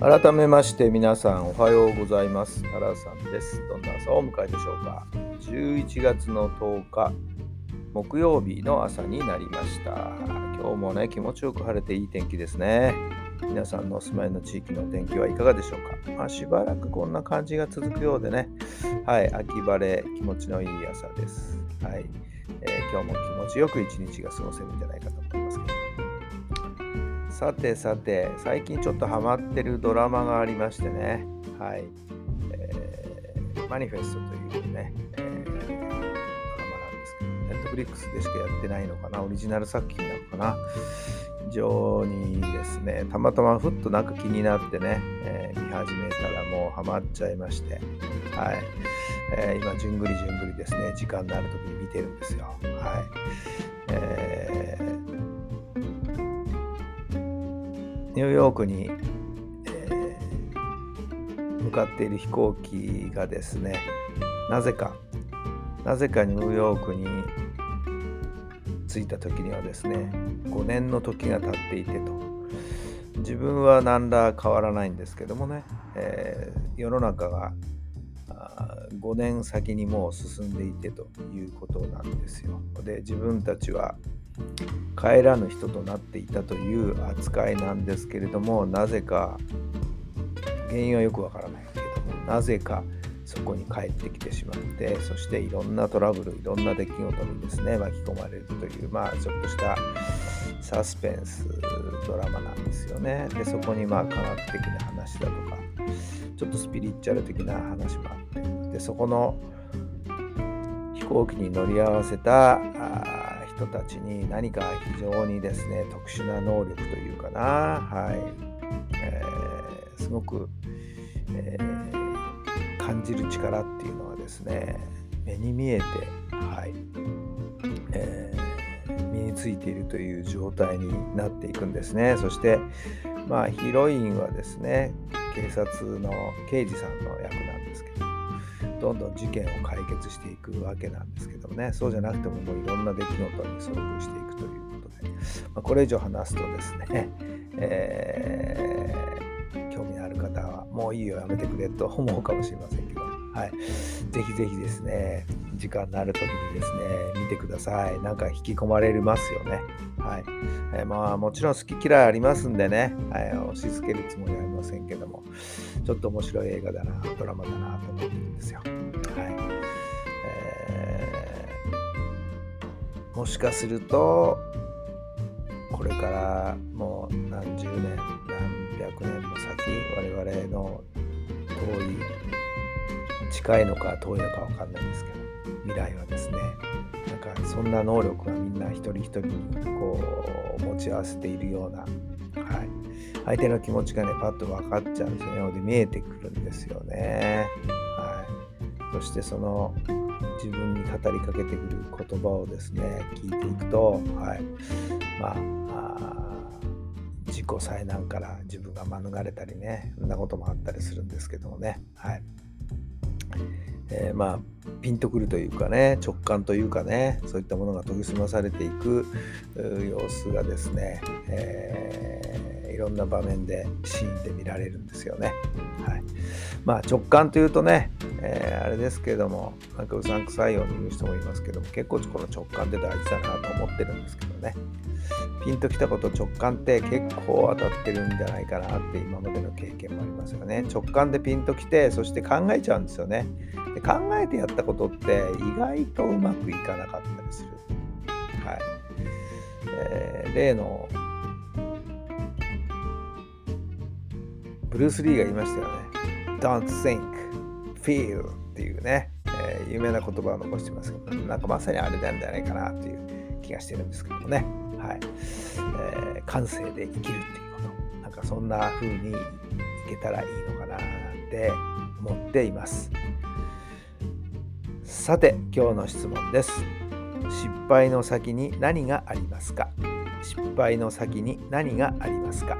改めまして皆さんおはようございます。原さんです。どんな朝をお迎えでしょうか。11月の10日木曜日の朝になりました。今日もね気持ちよく晴れていい天気ですね。皆さんのお住まいの地域の天気はいかがでしょうか。まあ、しばらくこんな感じが続くようでね。はい、秋晴れ気持ちのいい朝です。はい、えー今日も気持ちよく一日が過ごせるんじゃないかと思います。さてさて、最近ちょっとハマってるドラマがありましてね、はい、えーマニフェストというね、えードラマなんですけど、ネットフリックスでしかやってないのかな、オリジナル作品なのかな、非常にですね、たまたまふっとなんか気になってね、えー見始めたらもうハマっちゃいまして、はい、えー今、じゅんぐりじゅんぐりですね、時間のある時に見てるんですよ。はい。えーニューヨークに、えー向かっている飛行機がですねなぜかなぜかニューヨークに着いた時にはですね5年の時が経っていてと自分は何ら変わらないんですけどもね、えー世の中が5年先にもう進んでいてということなんですよ。で自分たちは帰らぬ人となっていたという扱いなんですけれどもなぜか原因はよくわからないけれどもなぜかそこに帰ってきてしまってそしていろんなトラブルいろんな出来事にですね巻き込まれるというまあちょっとしたサスペンスドラマなんですよね。でそこにまあ科学的な話だとかちょっとスピリチュアル的な話もあってでそこの飛行機に乗り合わせた人たちに何か非常にですね特殊な能力というかな、はい。えーすごく、えー感じる力っていうのはですね目に見えて、はい。えー身についているという状態になっていくんですね。そしてまあヒロインはですね警察の刑事さんの役なんですけど。どんどん事件を解決していくわけなんですけどもね。そうじゃなくてももういろんな出来事に遭遇していくということで、まあ、これ以上話すとですね、えー興味のある方はもういいよやめてくれと思うかもしれませんけど、はい、ぜひぜひですね時間のある時にですね見てください。なんか引き込まれますよね。はい、えーまあもちろん好き嫌いありますんでね、はい、押し付けるつもりはありませんけども。ちょっと面白い映画だなドラマだなと思ってるんですよ。はい、えーもしかするとこれからもう何十年何百年も先我々の遠い近いのか遠いのか分かんないんですけど未来はですねなんかそんな能力がみんな一人一人にこう持ち合わせているような、はい、相手の気持ちがねパッと分かっちゃうんですよねで見えてくるんですよね、はい、そしてその自分に語りかけてくる言葉をですね聞いていくと、はい、まああ自己災難から自分が免れたりねそんなこともあったりするんですけどもね。はい。えーまあピンとくるというかね直感というかねそういったものが研ぎ澄まされていく様子がですね、えーいろんな場面でシーンで見られるんですよね。はい、まあ直感というとね、えーあれですけれどもなんかうさんくさいように言う人もいますけども結構この直感って大事だなと思ってるんですけどね。ピンときたこと直感って結構当たってるんじゃないかなって今までの経験もありますよね。直感でピンときてそして考えちゃうんですよね。で考えてやったことって意外とうまくいかなかったりするはい、えー例のブルース・リーが言いましたよね Don't think, feel っていうね、えー有名な言葉を残してますけど、なんかまさにあれなんじゃないかなという気がしてるんですけどもね。はい。えー感性で生きるっていうこと。なんかそんな風にいけたらいいのかななんて思っていますさて今日の質問です。失敗の先に何がありますか？失敗の先に何がありますか？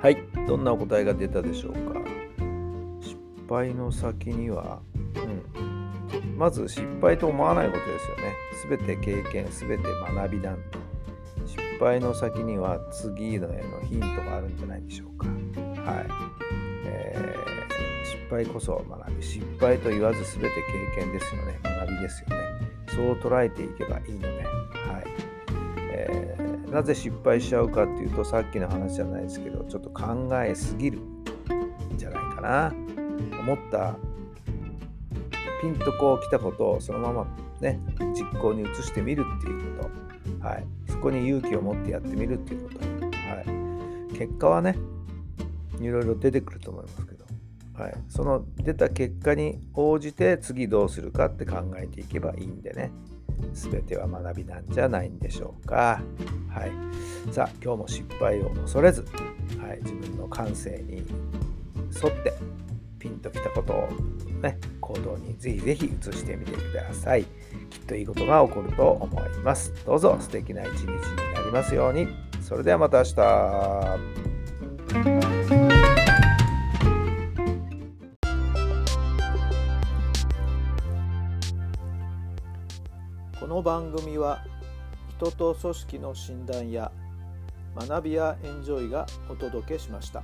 はいどんなお答えが出たでしょうか？失敗の先には、うん、まず失敗と思わないことですよねすべて経験すべて学びなんで失敗の先には次のへのヒントがあるんじゃないでしょうか。はい。えー、失敗こそ学び。失敗と言わず全て経験ですよね。学びですよね。そう捉えていけばいいので、はい。えー、なぜ失敗しちゃうかっていうと、さっきの話じゃないですけど、ちょっと考えすぎるんじゃないかな。思ったピンとこう来たことをそのままね実行に移してみるっていうこと、はい、そこに勇気を持ってやってみるっていうこと、はい、結果はねいろいろ出てくると思いますけど、はい、その出た結果に応じて次どうするかって考えていけばいいんでね。全ては学びなんじゃないんでしょうか。はい、さあ今日も失敗を恐れず、はい、自分の感性に沿ってピンときたことをね行動にぜひぜひ移してみてください。きっといいことが起こると思います。どうぞ素敵な一日になりますように。それではまた明日。この番組は人と組織の診断や学びやエンジョイがお届けしました。